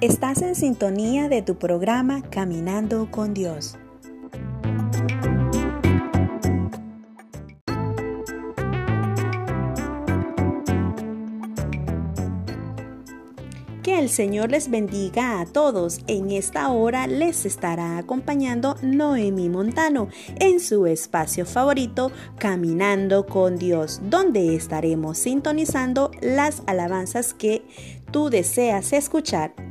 Estás en sintonía de tu programa Caminando con Dios. Que el Señor les bendiga a todos. En esta hora les estará acompañando Noemi Montano en su espacio favorito Caminando con Dios, donde estaremos sintonizando las alabanzas que tú deseas escuchar.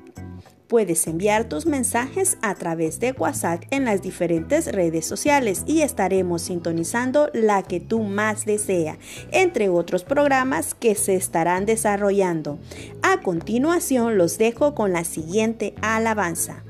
Puedes enviar tus mensajes a través de WhatsApp en las diferentes redes sociales y estaremos sintonizando la que tú más desea, entre otros programas que se estarán desarrollando. A continuación los dejo con la siguiente alabanza.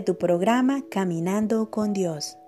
De tu programa Caminando con Dios.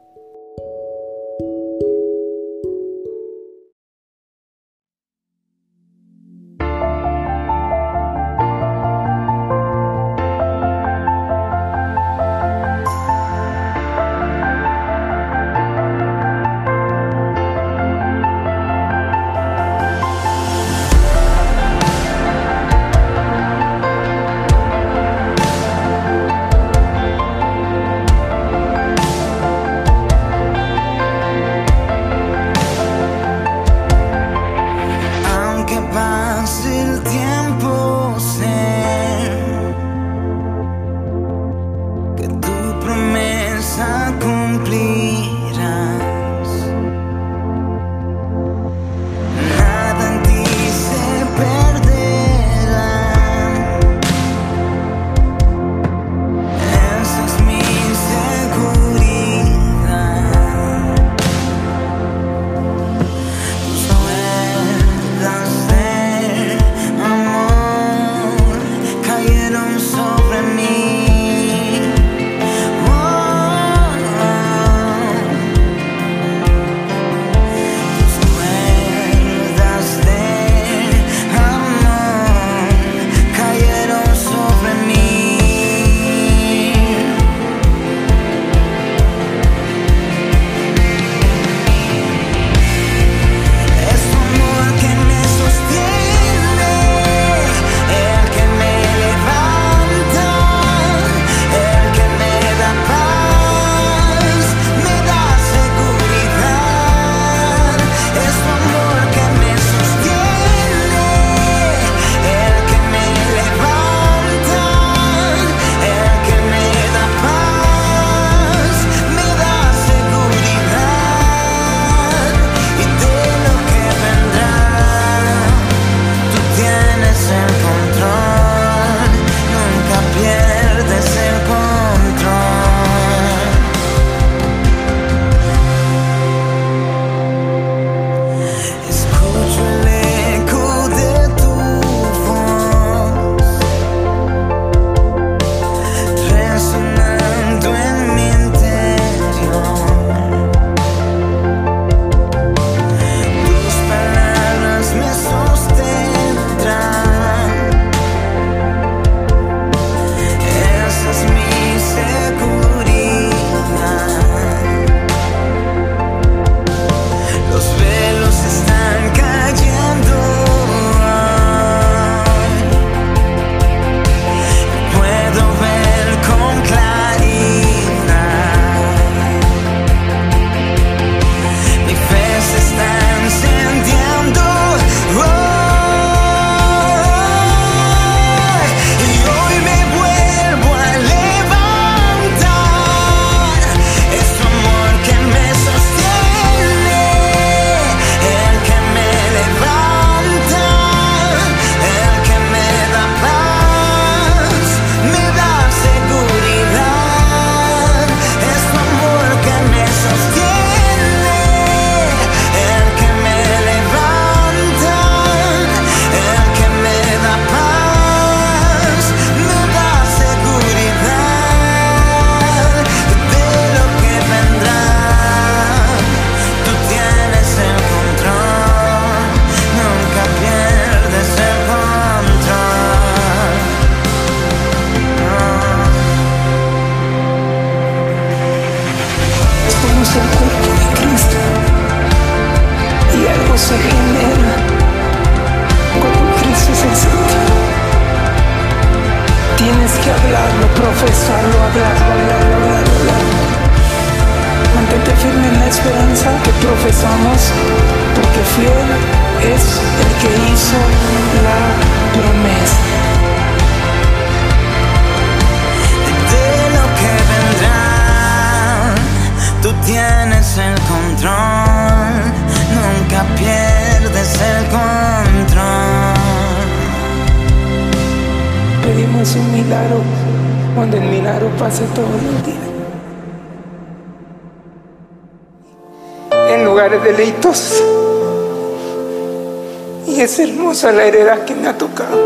Y es hermosa la heredad que me ha tocado.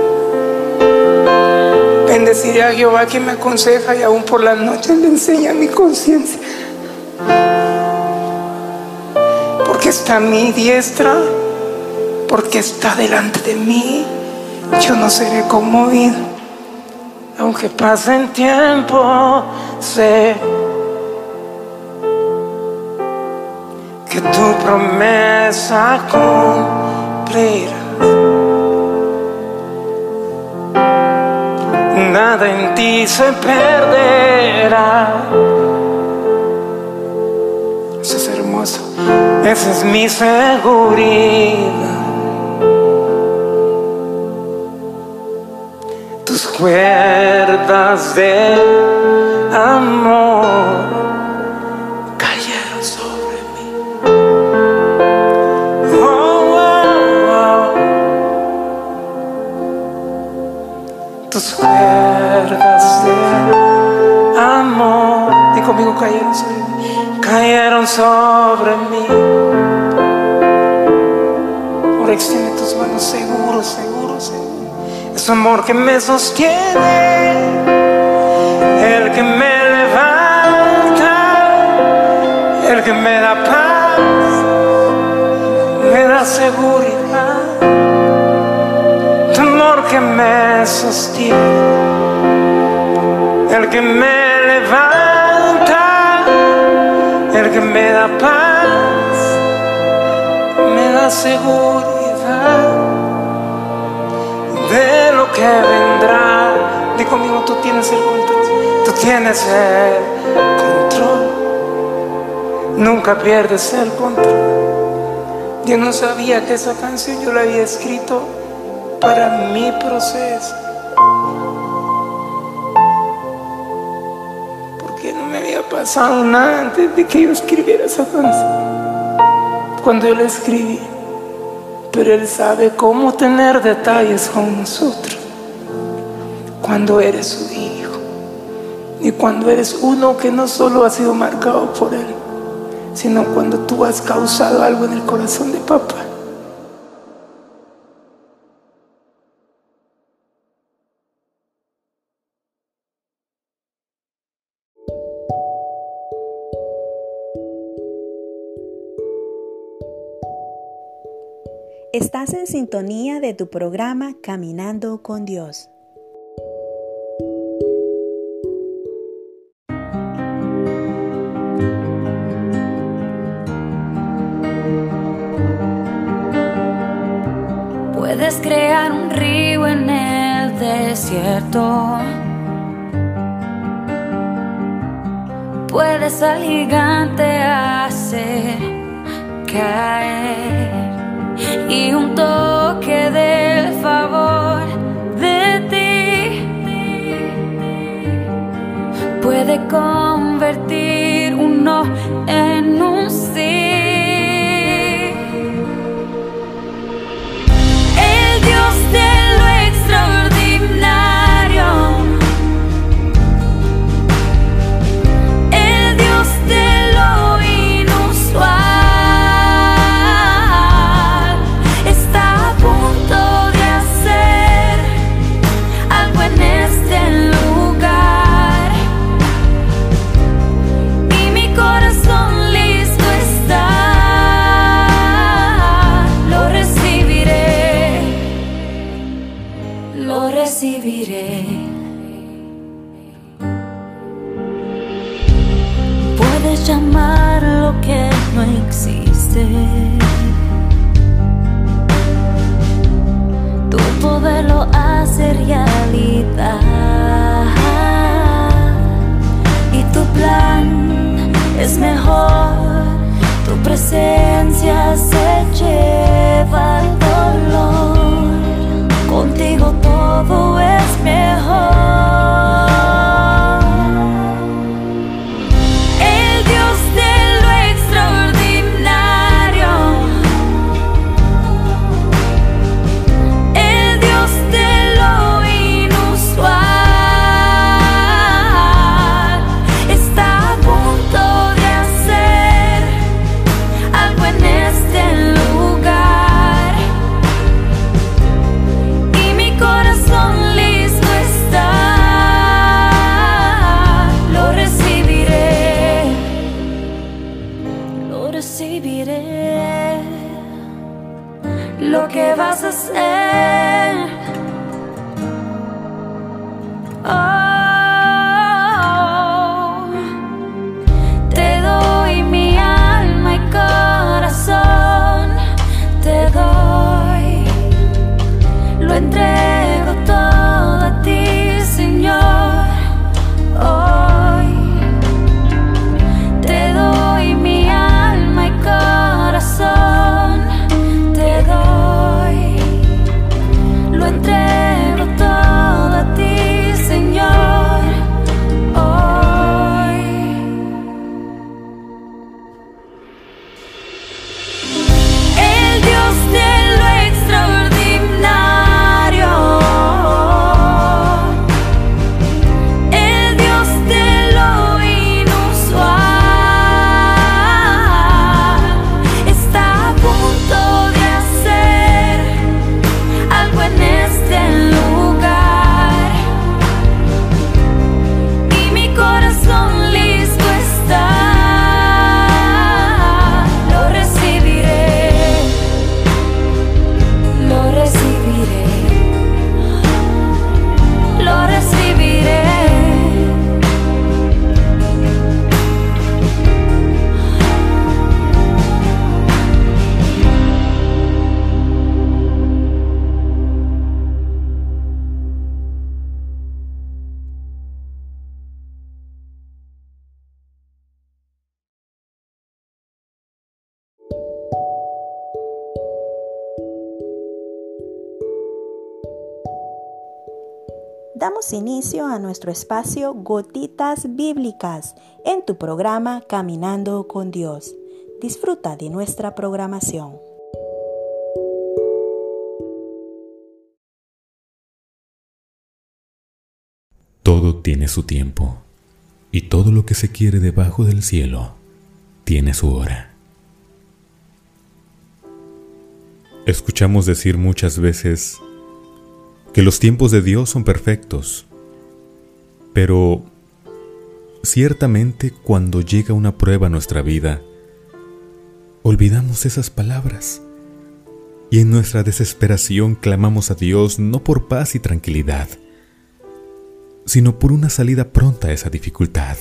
Bendeciré a Jehová que me aconseja y aún por la noche le enseña mi conciencia. Porque está a mi diestra, porque está delante de mí, yo no seré conmovido. Aunque pasen tiempo, sé promesa cumplirá. Nada en ti se perderá. Eso es hermoso. Esa es mi seguridad. Tus cuerdas de amor cayeron sobre mí. Cayeron sobre mí. Ahora extiende tus manos seguro, seguro, seguro. Es amor que me sostiene, el que me levanta, el que me da paz, me da seguridad. Tu amor que me sostiene, el que me me da paz, me da seguridad de lo que vendrá. Di conmigo, tú tienes el control. Tú tienes el control. Nunca pierdes el control. Yo no sabía que esa canción yo la había escrito para mi proceso. Nada antes de que yo escribiera esa canción. Cuando yo la escribí pero Él sabe cómo tener detalles con nosotros cuando eres su hijo y cuando eres uno que no solo ha sido marcado por Él, sino cuando tú has causado algo en el corazón de papá. Estás en sintonía de tu programa Caminando con Dios. Puedes crear un río en el desierto. Puedes al gigante hacer caer y un toque del favor de ti. Puede convertir Tu Inicio a nuestro espacio Gotitas Bíblicas en tu programa Caminando con Dios. Disfruta de nuestra programación. Todo tiene su tiempo, y todo lo que se quiere debajo del cielo tiene su hora. Escuchamos decir muchas veces que los tiempos de Dios son perfectos, pero ciertamente cuando llega una prueba a nuestra vida, olvidamos esas palabras y en nuestra desesperación clamamos a Dios no por paz y tranquilidad, sino por una salida pronta a esa dificultad.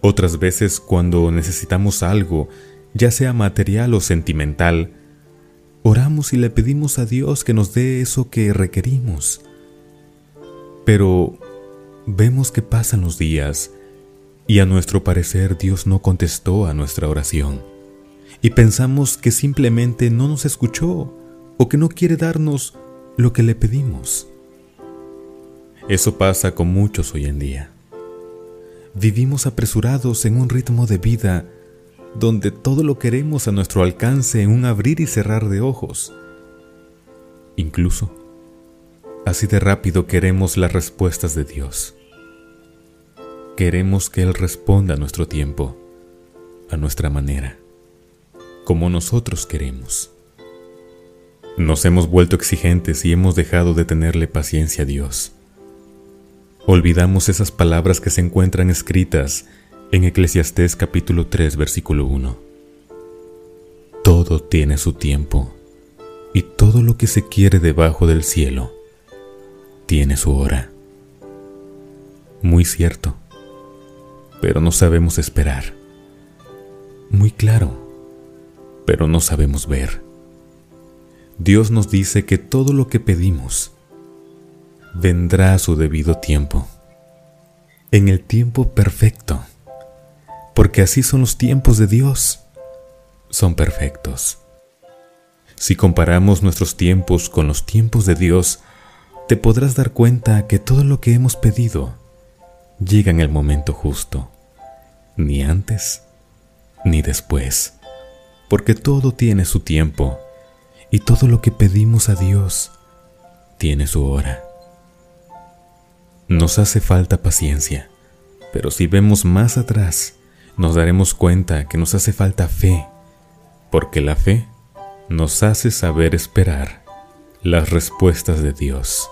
Otras veces cuando necesitamos algo, ya sea material o sentimental, oramos y le pedimos a Dios que nos dé eso que requerimos. Pero vemos que pasan los días y a nuestro parecer Dios no contestó a nuestra oración. Y pensamos que simplemente no nos escuchó o que no quiere darnos lo que le pedimos. Eso pasa con muchos hoy en día. Vivimos apresurados en un ritmo de vida donde todo lo queremos a nuestro alcance en un abrir y cerrar de ojos. Incluso, así de rápido queremos las respuestas de Dios. Queremos que Él responda a nuestro tiempo, a nuestra manera, como nosotros queremos. Nos hemos vuelto exigentes y hemos dejado de tenerle paciencia a Dios. Olvidamos esas palabras que se encuentran escritas en Eclesiastés capítulo 3 versículo 1. Todo tiene su tiempo y todo lo que se quiere debajo del cielo tiene su hora. Muy cierto, pero no sabemos esperar. Muy claro, pero no sabemos ver. Dios nos dice que todo lo que pedimos vendrá a su debido tiempo, en el tiempo perfecto, porque así son los tiempos de Dios, son perfectos. Si comparamos nuestros tiempos con los tiempos de Dios, te podrás dar cuenta que todo lo que hemos pedido llega en el momento justo, ni antes ni después, porque todo tiene su tiempo y todo lo que pedimos a Dios tiene su hora. Nos hace falta paciencia, pero si vemos más atrás, nos daremos cuenta que nos hace falta fe, porque la fe nos hace saber esperar las respuestas de Dios.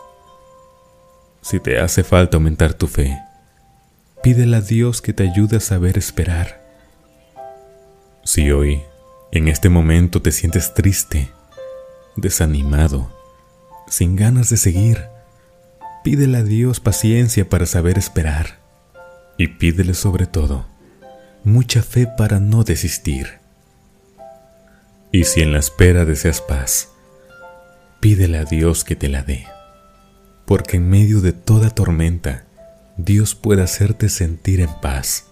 Si te hace falta aumentar tu fe, pídele a Dios que te ayude a saber esperar. Si hoy, en este momento, te sientes triste, desanimado, sin ganas de seguir, pídele a Dios paciencia para saber esperar y pídele sobre todo mucha fe para no desistir. Y si en la espera deseas paz, pídele a Dios que te la dé, porque en medio de toda tormenta, Dios puede hacerte sentir en paz,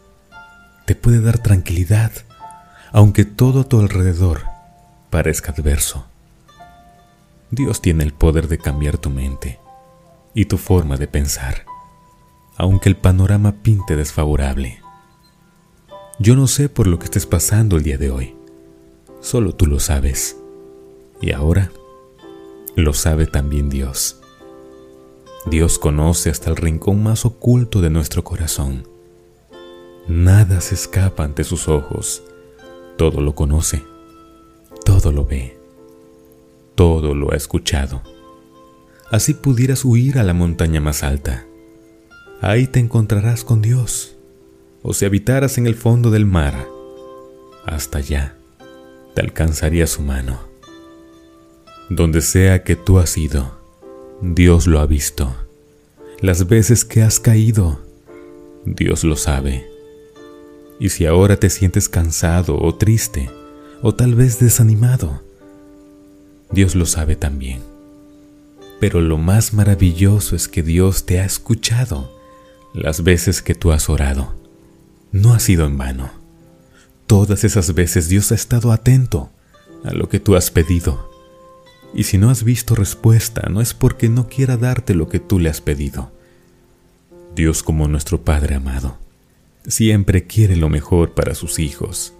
te puede dar tranquilidad, aunque todo a tu alrededor parezca adverso. Dios tiene el poder de cambiar tu mente y tu forma de pensar, aunque el panorama pinte desfavorable. Yo no sé por lo que estés pasando el día de hoy, solo tú lo sabes. Y ahora lo sabe también Dios. Dios conoce hasta el rincón más oculto de nuestro corazón. Nada se escapa ante sus ojos. Todo lo conoce, todo lo ve, todo lo ha escuchado. Así pudieras huir a la montaña más alta. Ahí te encontrarás con Dios. O si habitaras en el fondo del mar, hasta allá te alcanzaría su mano. Donde sea que tú has ido, Dios lo ha visto. Las veces que has caído, Dios lo sabe. Y si ahora te sientes cansado o triste, o tal vez desanimado, Dios lo sabe también. Pero lo más maravilloso es que Dios te ha escuchado las veces que tú has orado. No ha sido en vano. Todas esas veces Dios ha estado atento a lo que tú has pedido y si no has visto respuesta, no es porque no quiera darte lo que tú le has pedido. Dios como nuestro Padre amado, siempre quiere lo mejor para sus hijos.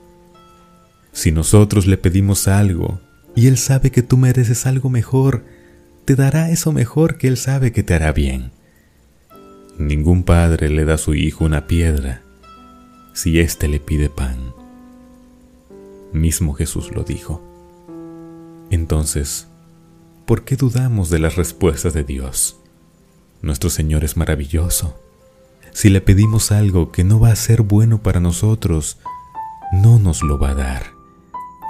Si nosotros le pedimos algo y Él sabe que tú mereces algo mejor, te dará eso mejor que Él sabe que te hará bien. Ningún padre le da a su hijo una piedra si éste le pide pan. Mismo Jesús lo dijo. Entonces, ¿por qué dudamos de las respuestas de Dios? Nuestro Señor es maravilloso. Si le pedimos algo que no va a ser bueno para nosotros, no nos lo va a dar.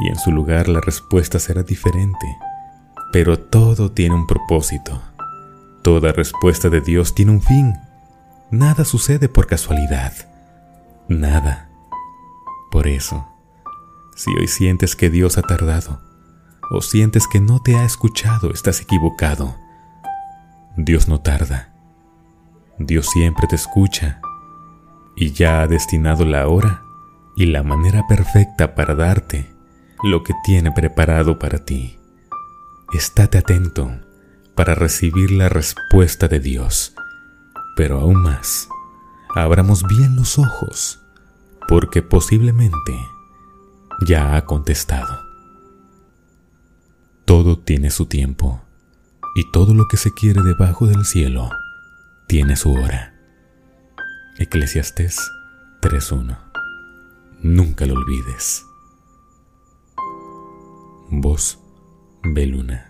Y en su lugar la respuesta será diferente. Pero todo tiene un propósito. Toda respuesta de Dios tiene un fin. Nada sucede por casualidad. Nada. Por eso, si hoy sientes que Dios ha tardado, o sientes que no te ha escuchado, estás equivocado. Dios no tarda. Dios siempre te escucha y ya ha destinado la hora y la manera perfecta para darte lo que tiene preparado para ti. Estate atento para recibir la respuesta de Dios, pero aún más, abramos bien los ojos, porque posiblemente ya ha contestado. Todo tiene su tiempo, y todo lo que se quiere debajo del cielo tiene su hora. Eclesiastés 3.1 Nunca lo olvides. Voz Beluna.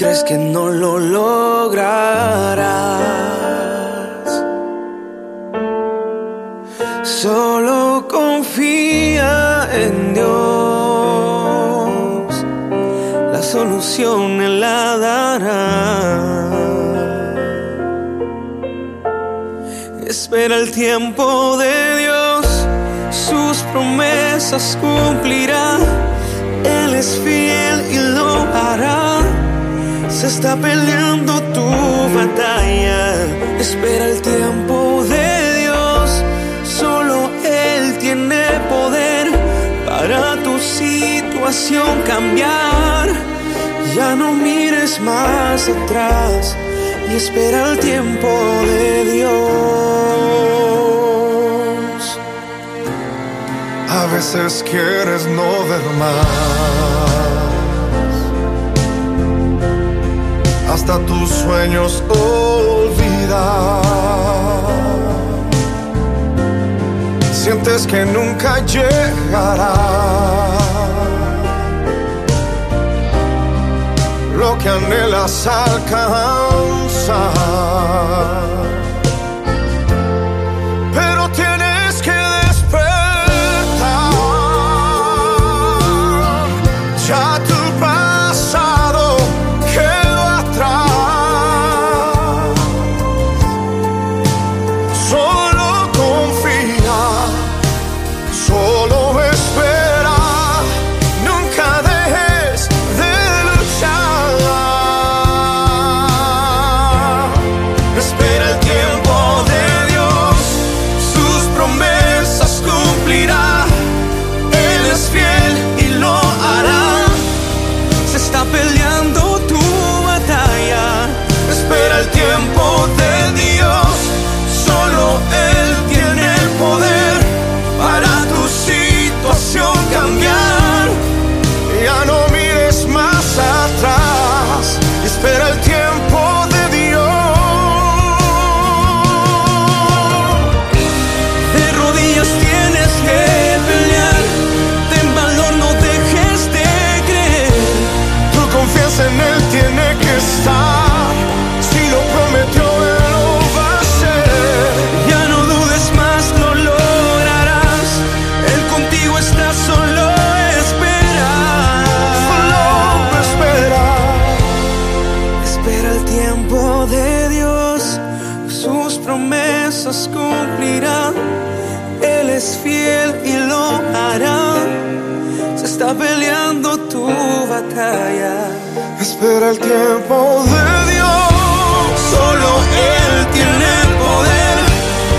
crees que no lo lograrás. Solo confía en Dios, la solución Él la dará. Espera el tiempo de Dios promesas cumplirá. Él es fiel y lo hará. Se está peleando tu batalla. Espera el tiempo de Dios. Solo Él tiene poder para tu situación cambiar. Ya no mires más atrás y espera el tiempo de Dios. A veces quieres no ver más. Hasta tus sueños olvidar. Sientes que nunca llegará. Lo que anhelas alcanzar. El tiempo de Dios. Solo Él tiene el poder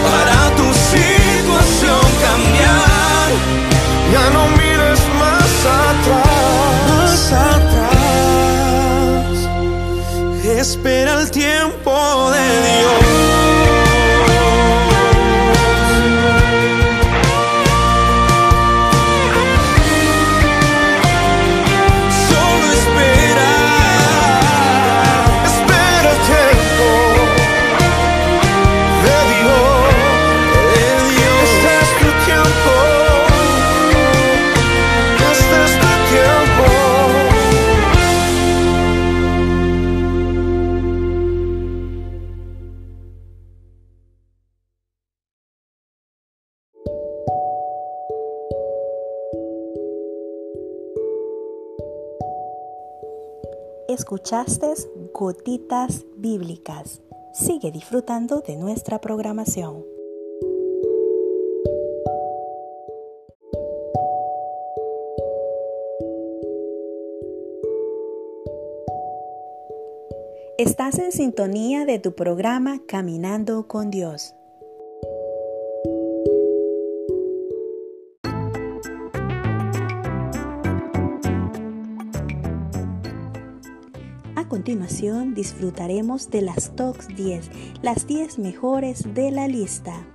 para tu situación cambiar. Ya no mires más atrás. Más atrás. Espera el tiempo de Dios. Gotitas Bíblicas. Sigue disfrutando de nuestra programación. Estás en sintonía de tu programa Caminando con Dios. Continuación disfrutaremos de las Talks 10, las 10 mejores de la lista.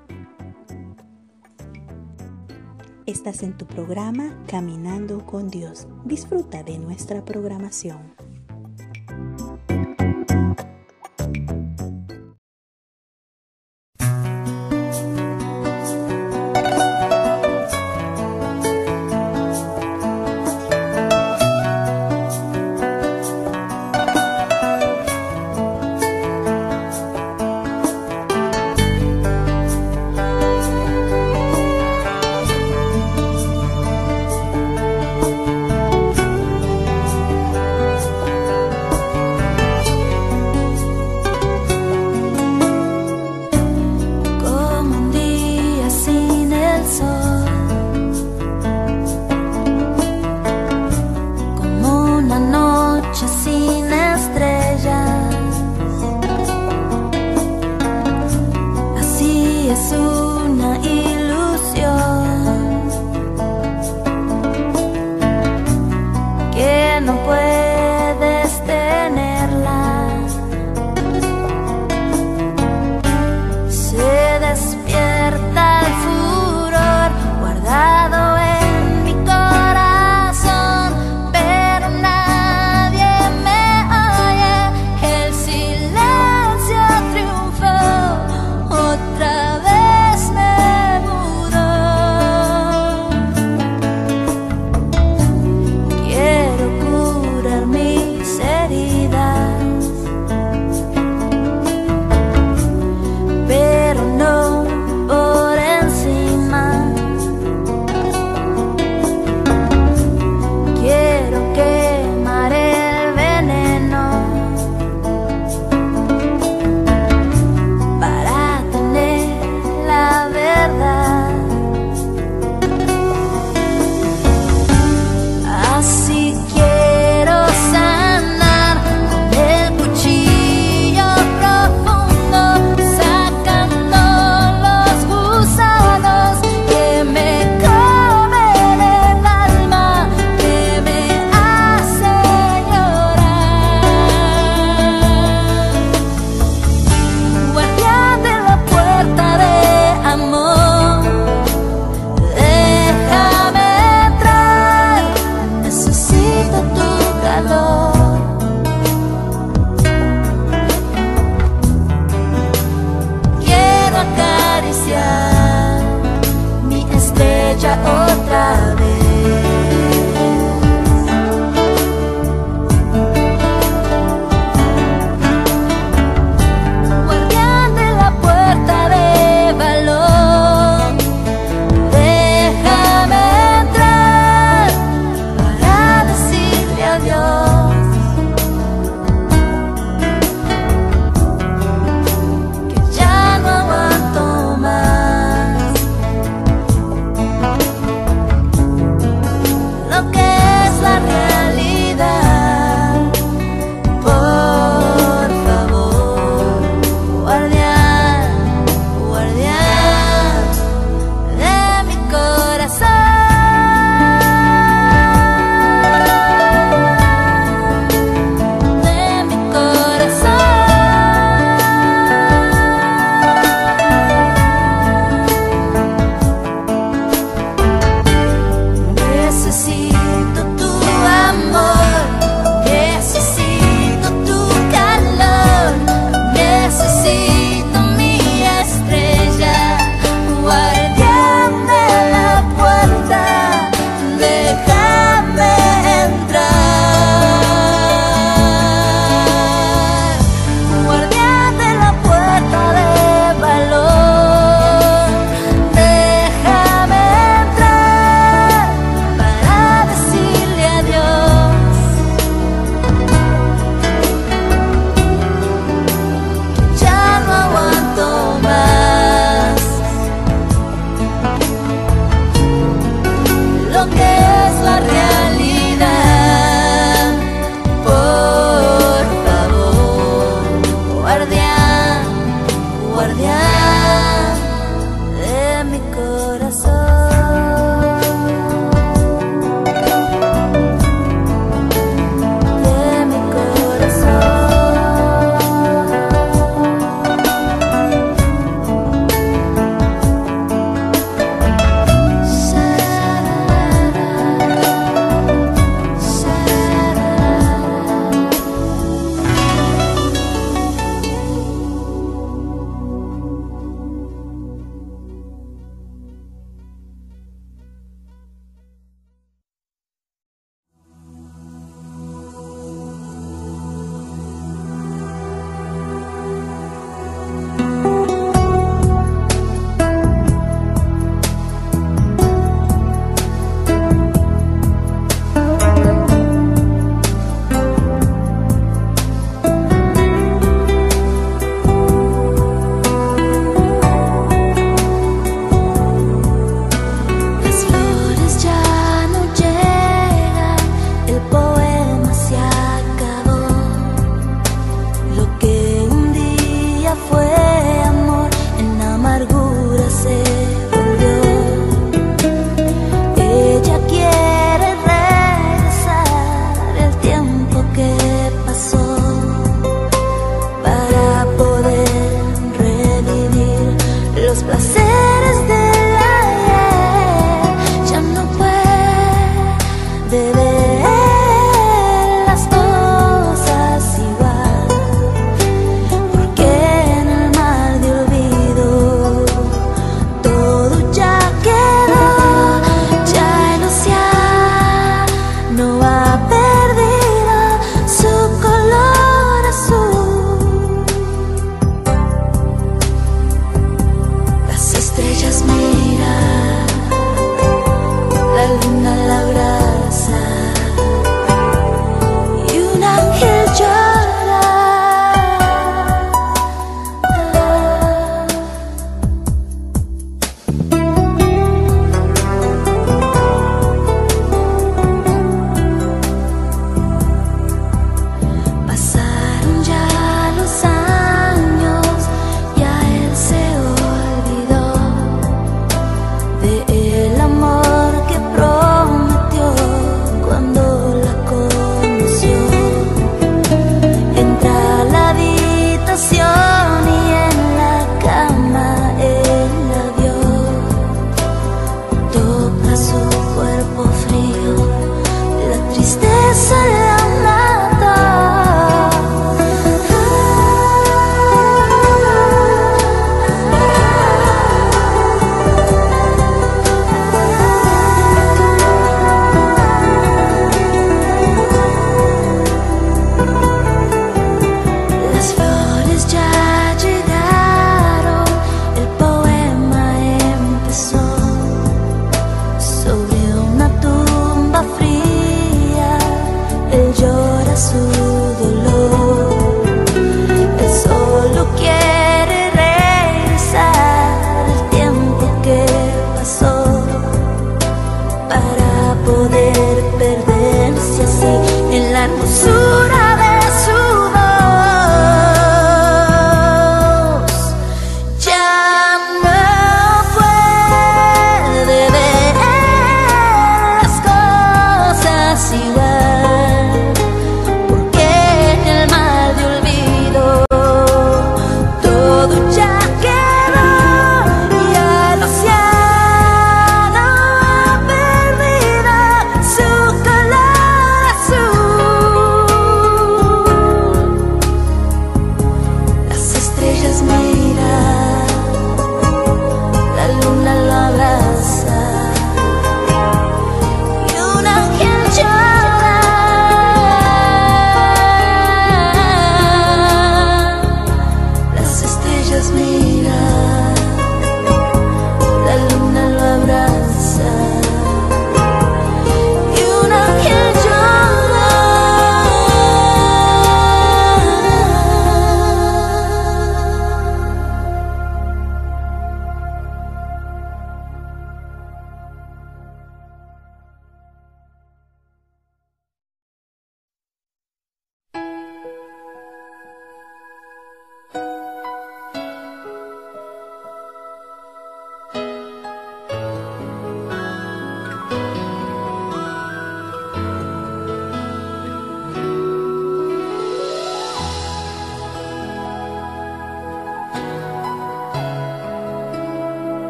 Estás en tu programa Caminando con Dios. Disfruta de nuestra programación.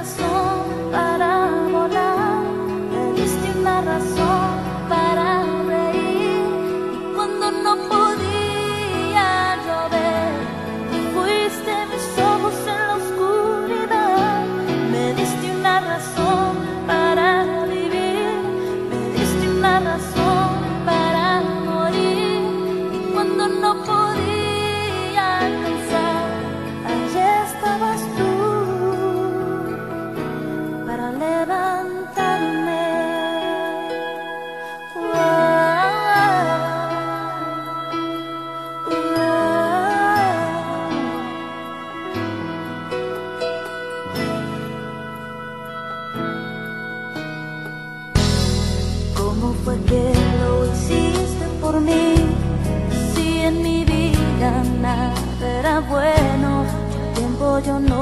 corazón. Yo no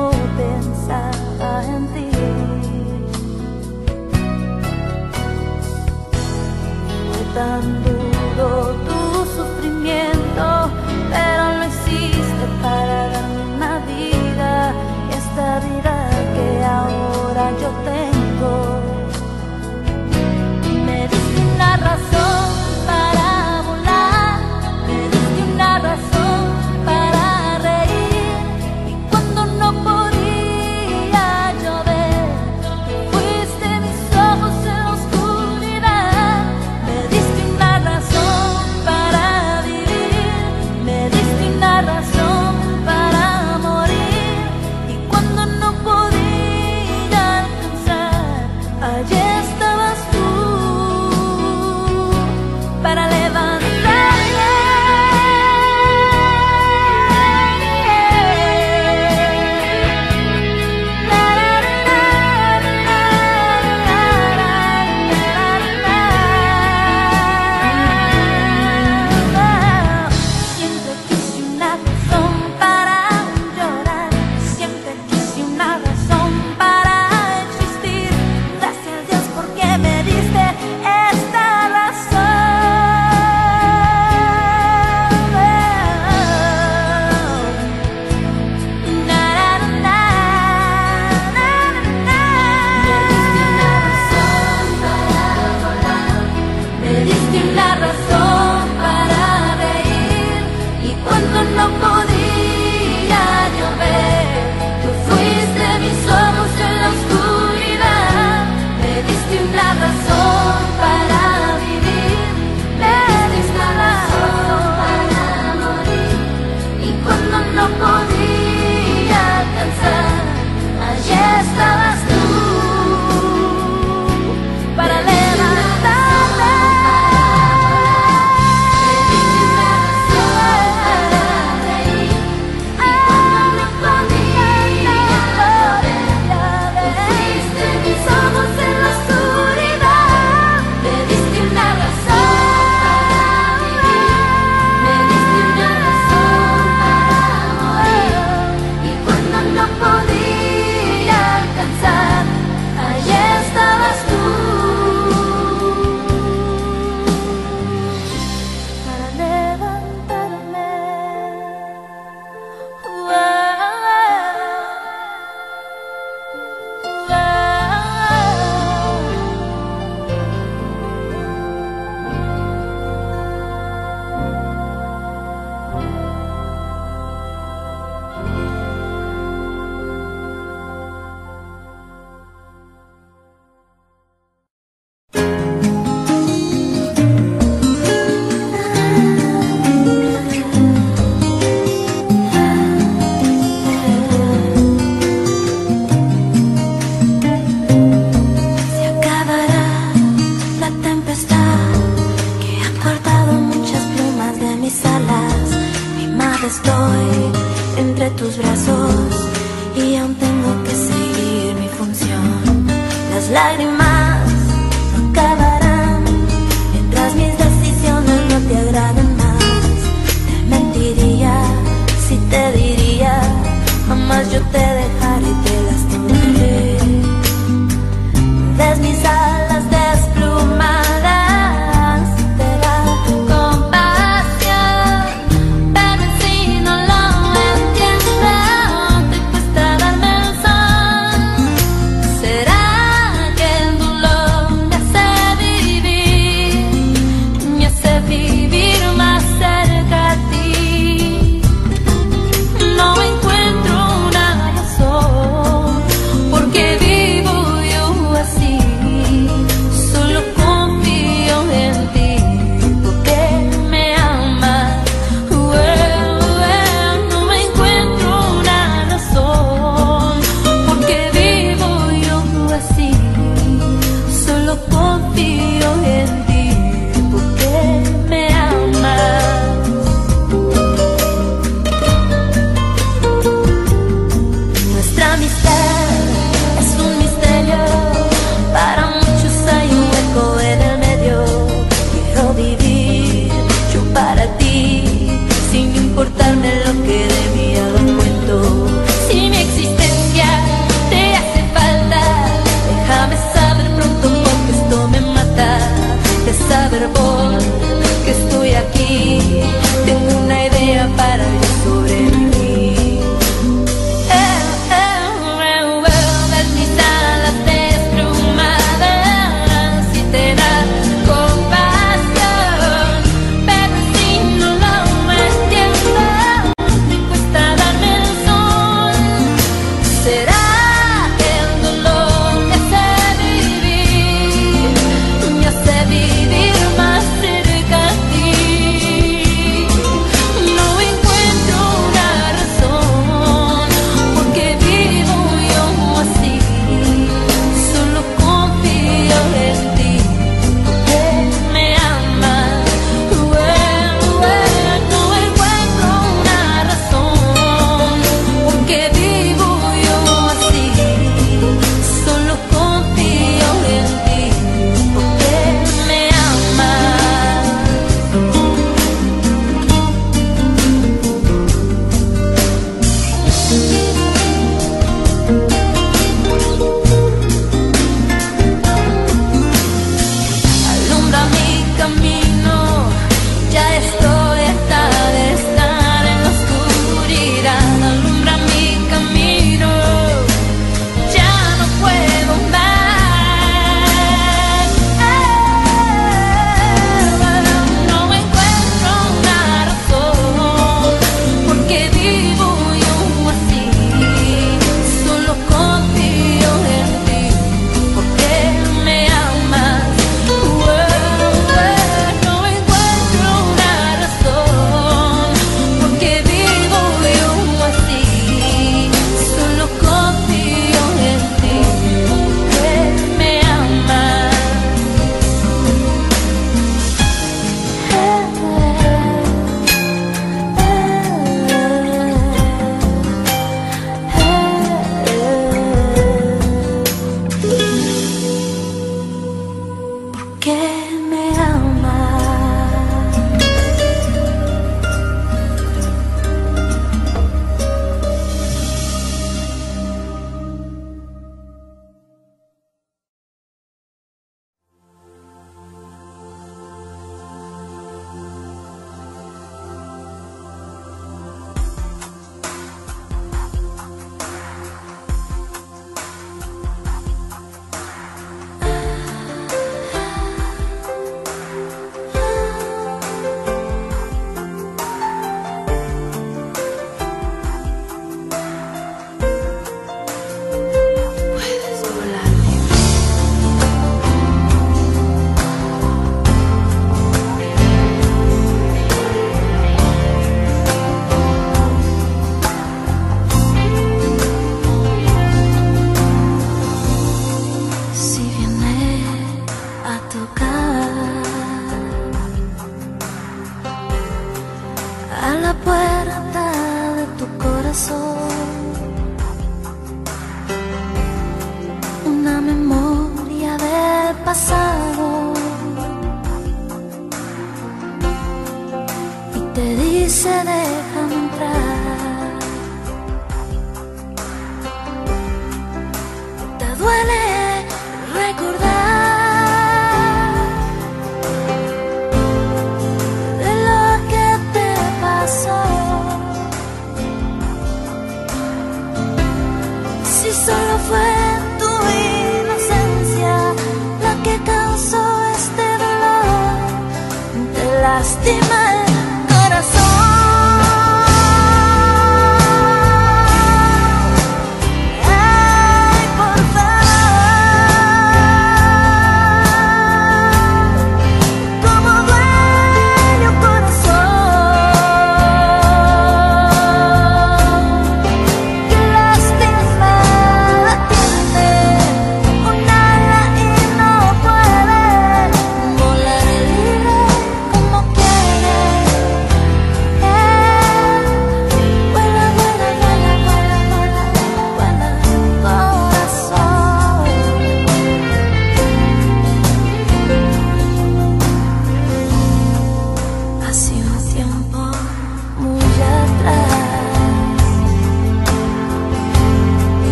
lastima el corazón.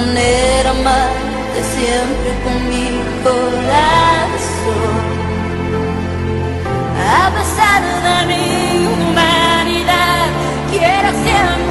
manera más de siempre con mi corazón. A pesar de mi humanidad, quiero siempre.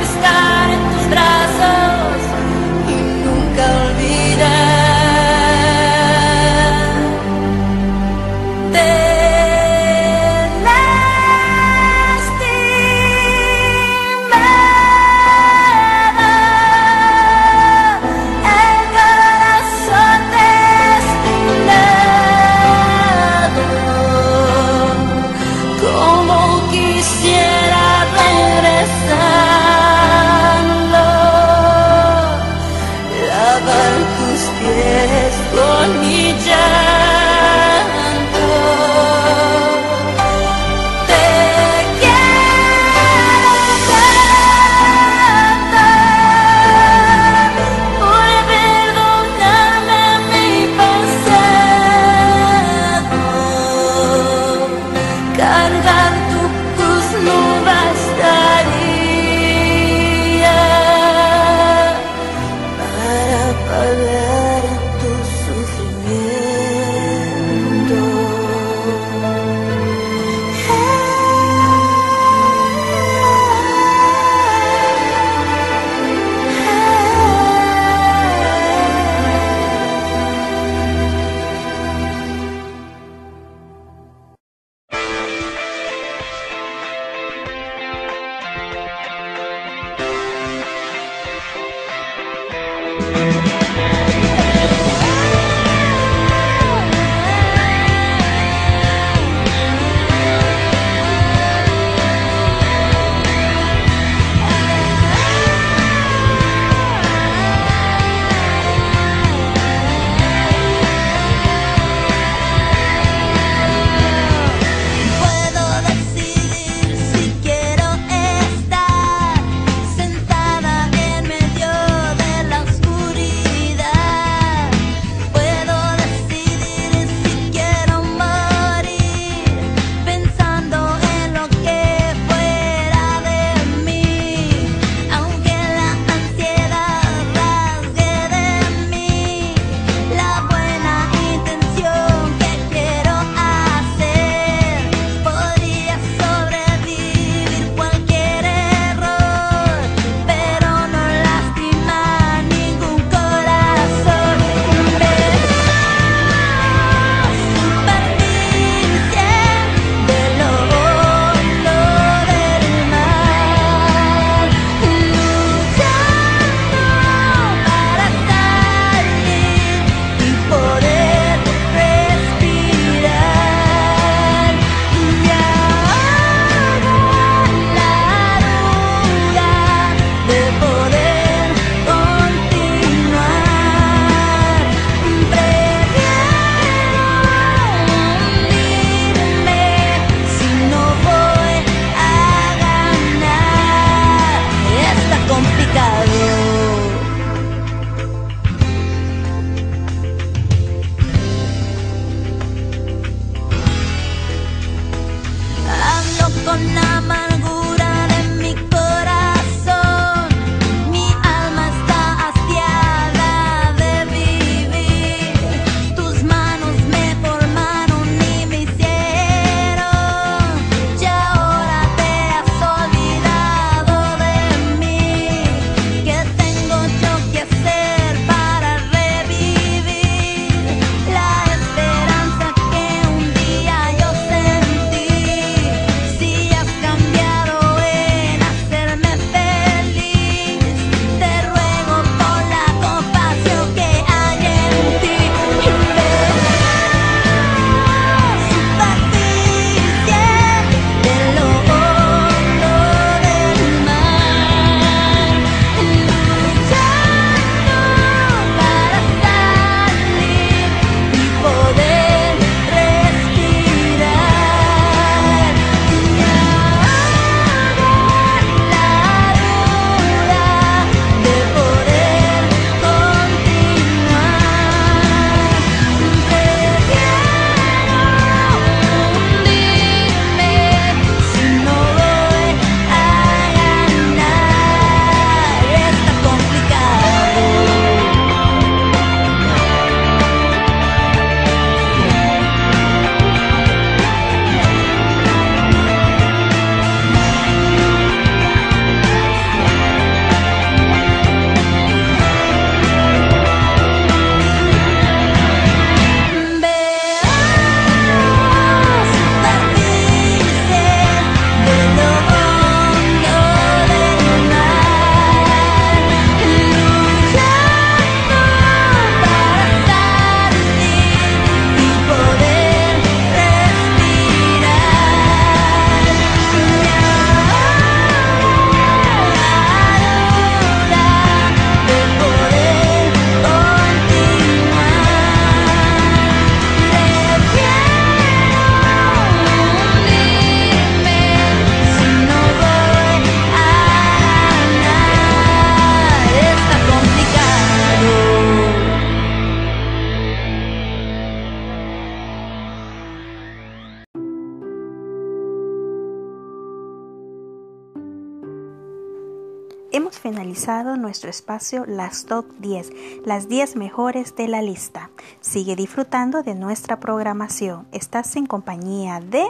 Nuestro espacio Las Top 10, las 10 mejores de la lista. Sigue disfrutando de nuestra programación. Estás en compañía de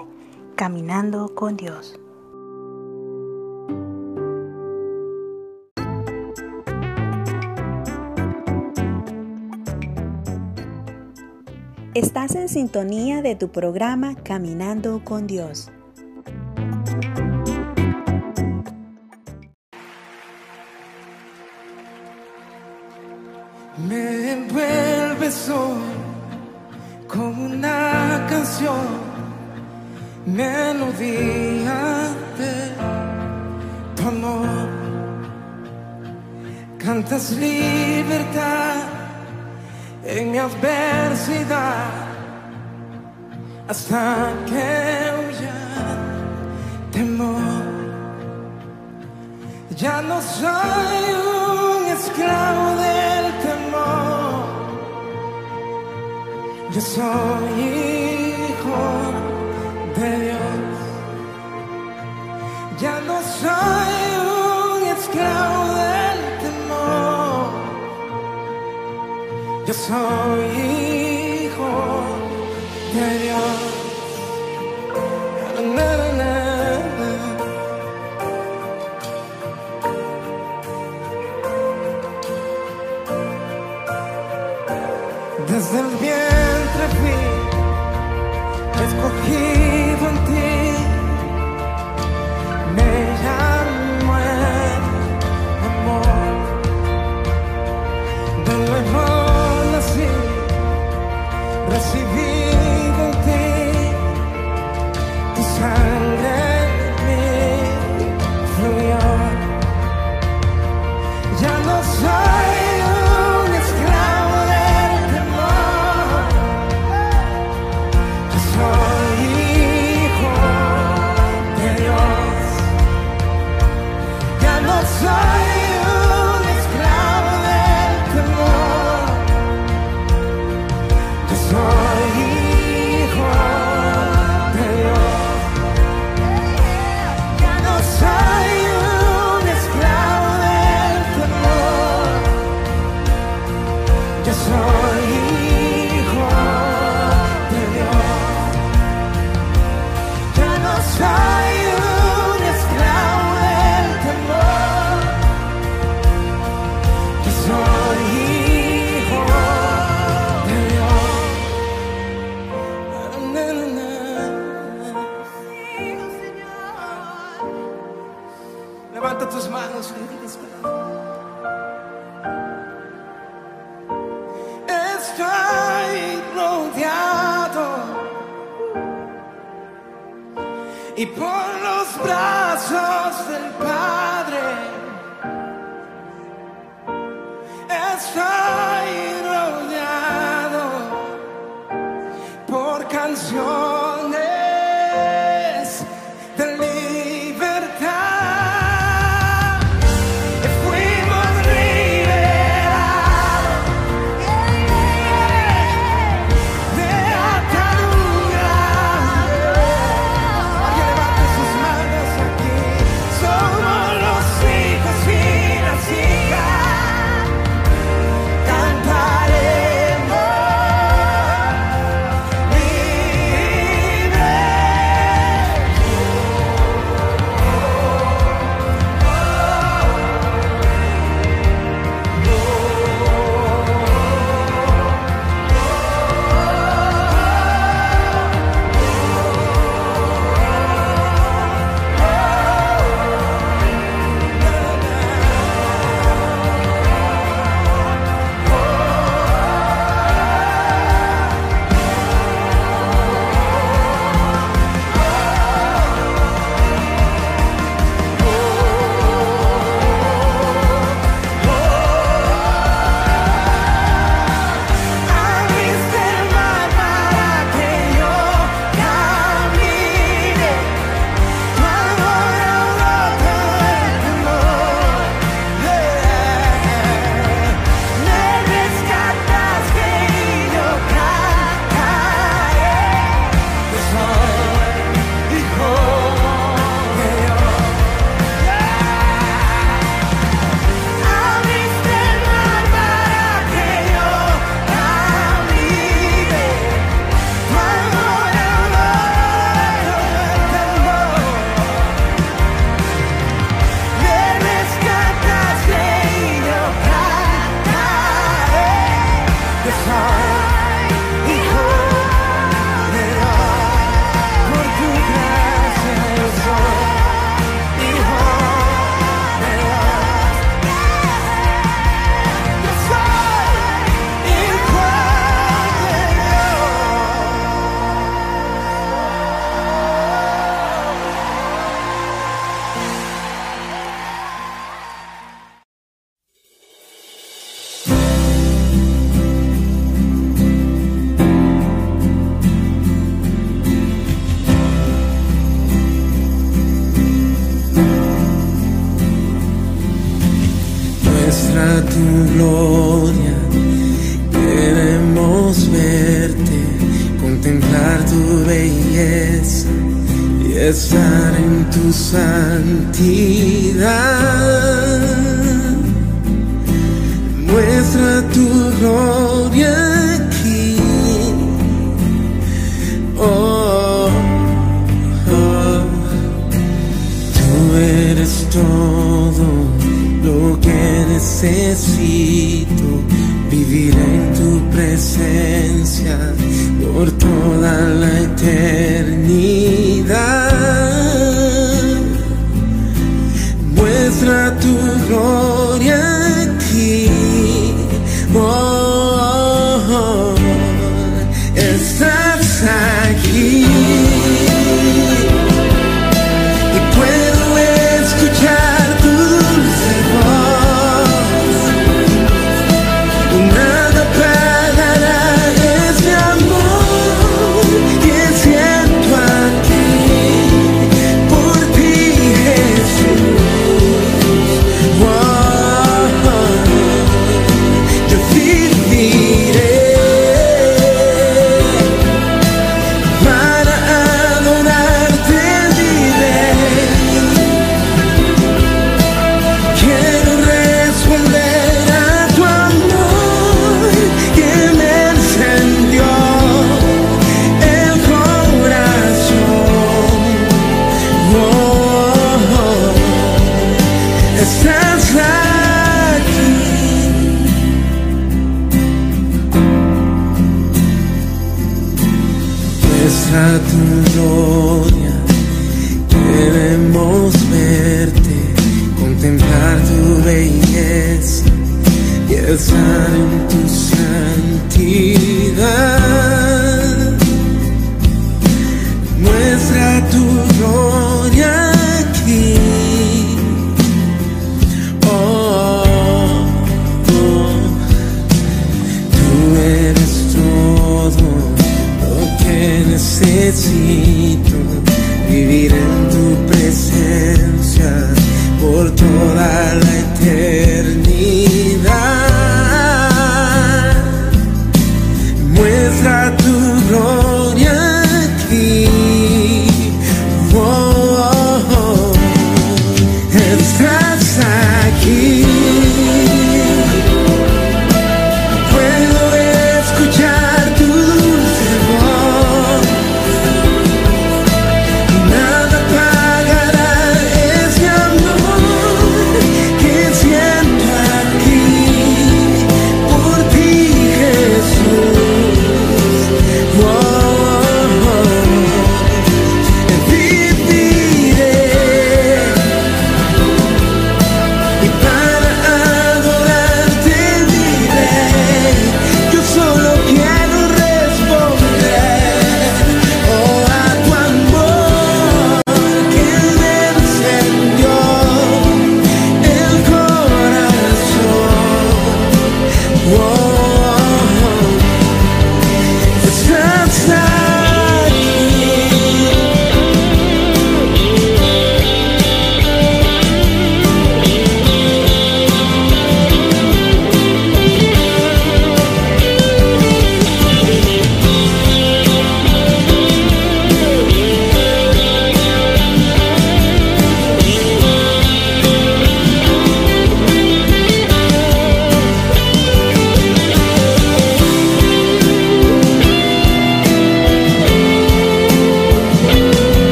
Caminando con Dios. Estás en sintonía de tu programa Caminando con Dios. Me envuelves hoy como una canción, melodía de tu amor. Cantas libertad en mi adversidad hasta que huya temor. Ya no soy un esclavo del yo soy hijo de Dios. Ya no soy un esclavo del temor, yo soy hijo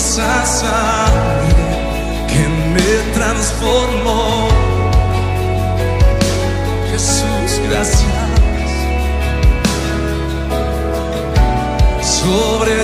Preciosa sangre que me transformó. Jesús, gracias. Sobre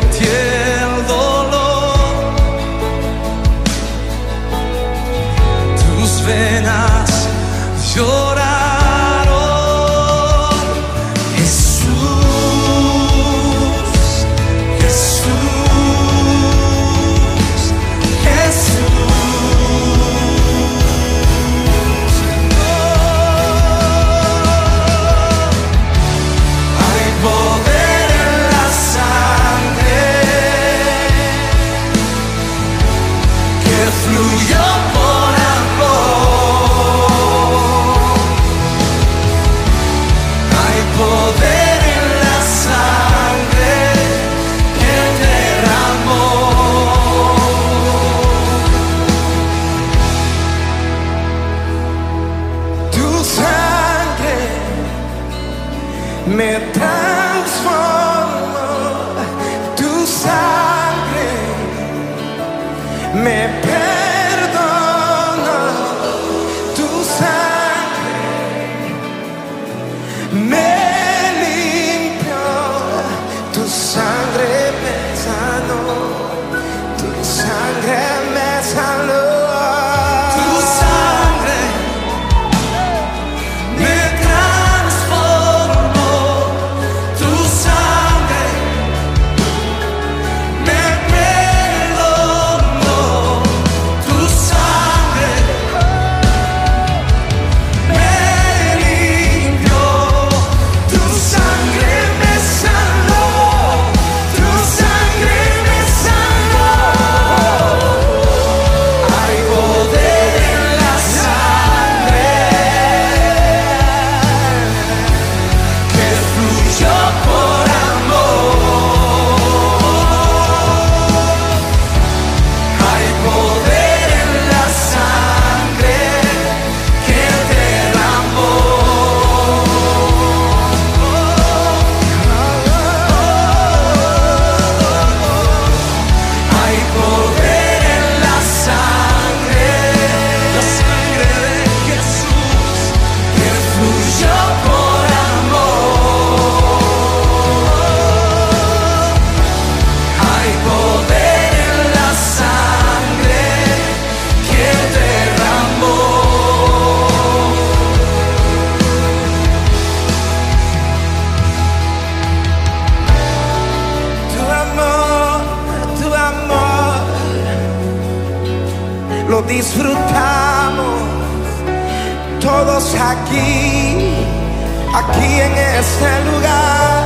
en este lugar.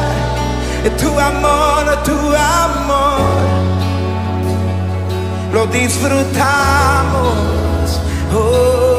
Tu amor, tu amor, lo disfrutamos. Oh.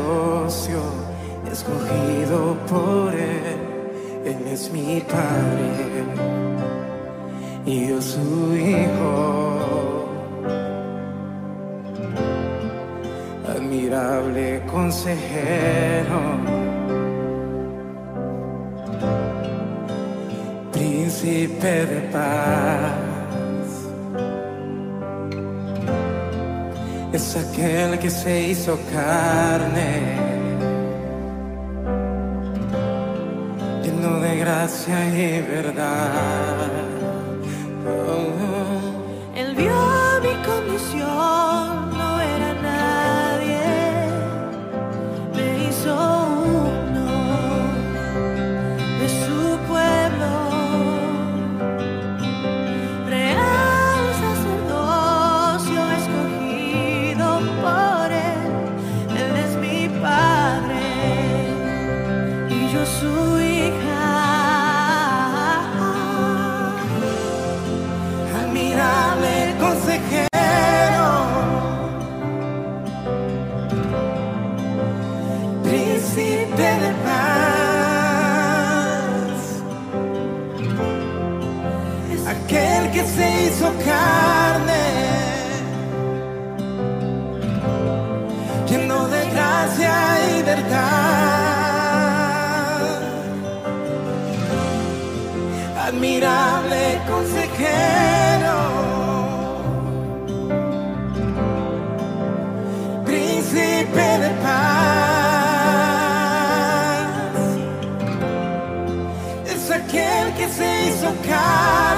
negocio, escogido por Él. Él es mi Padre y yo su Hijo. Admirable consejero, príncipe de paz es aquel que se hizo carne, lleno de gracia y verdad. Oh. oh. Él vio mi condición. tocar.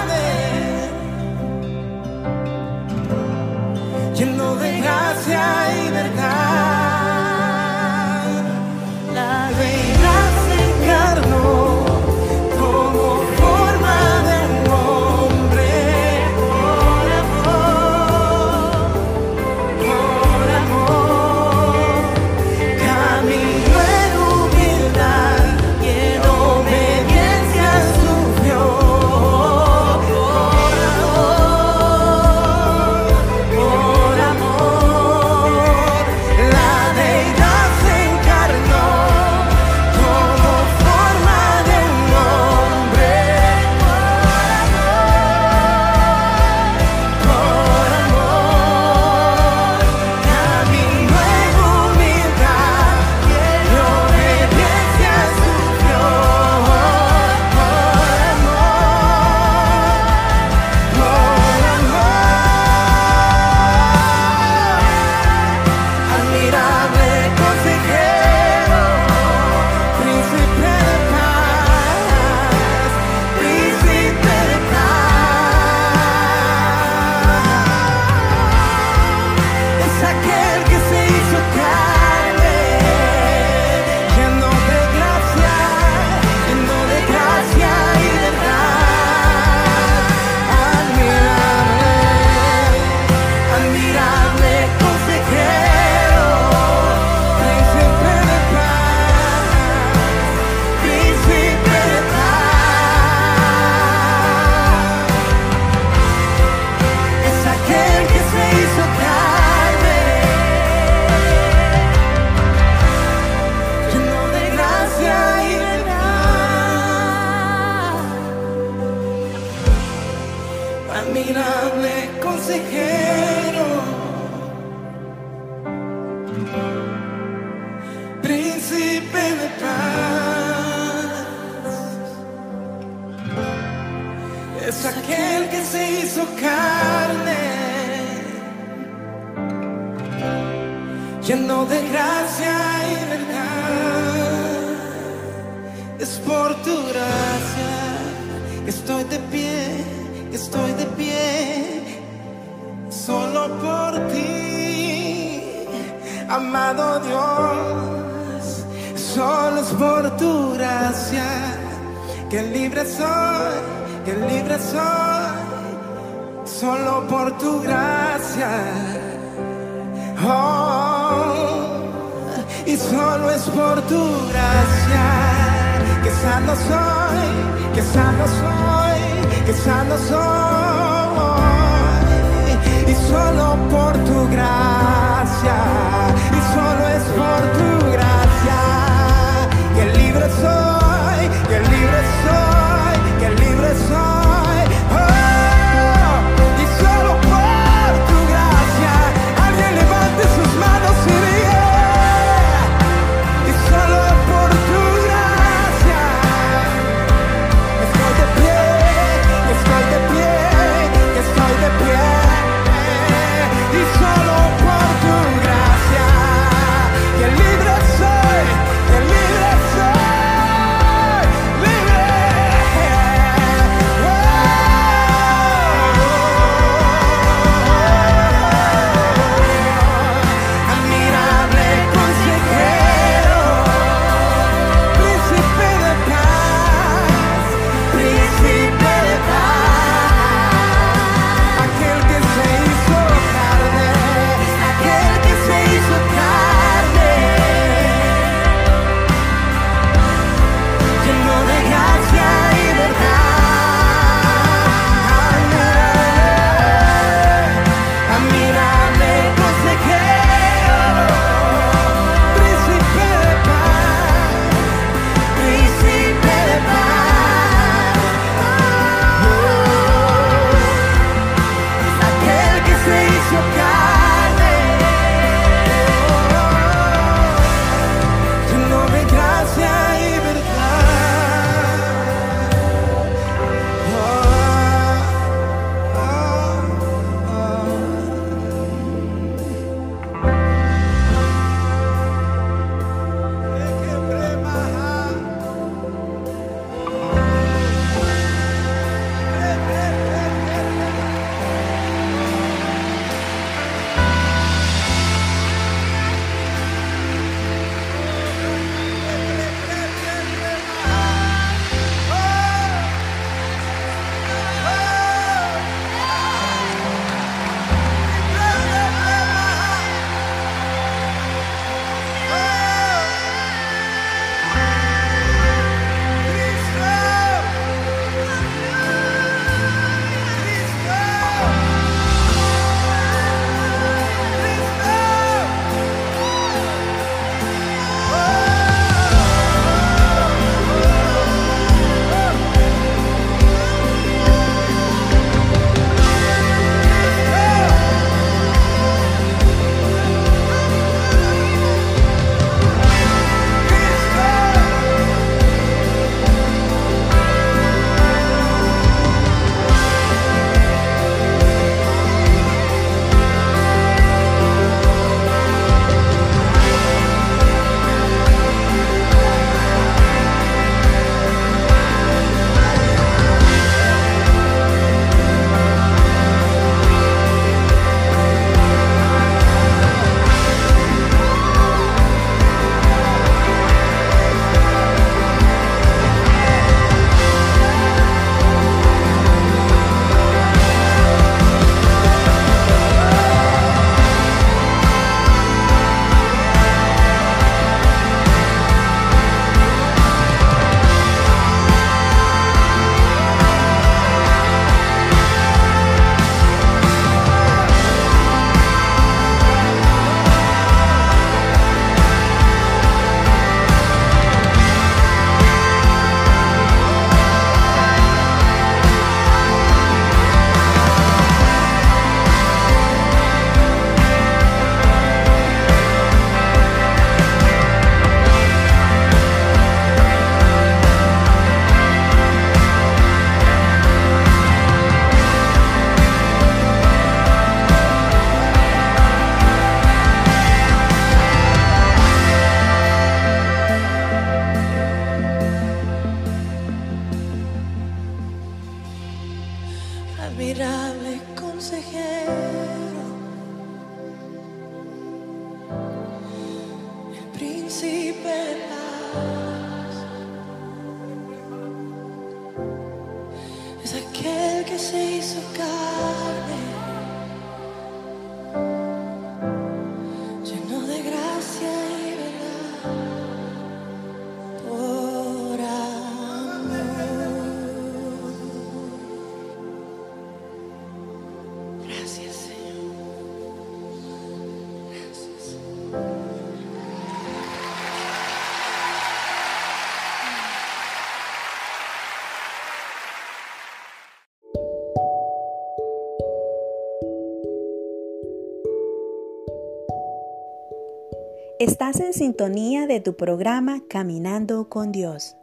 Estás en sintonía de tu programa Caminando con Dios.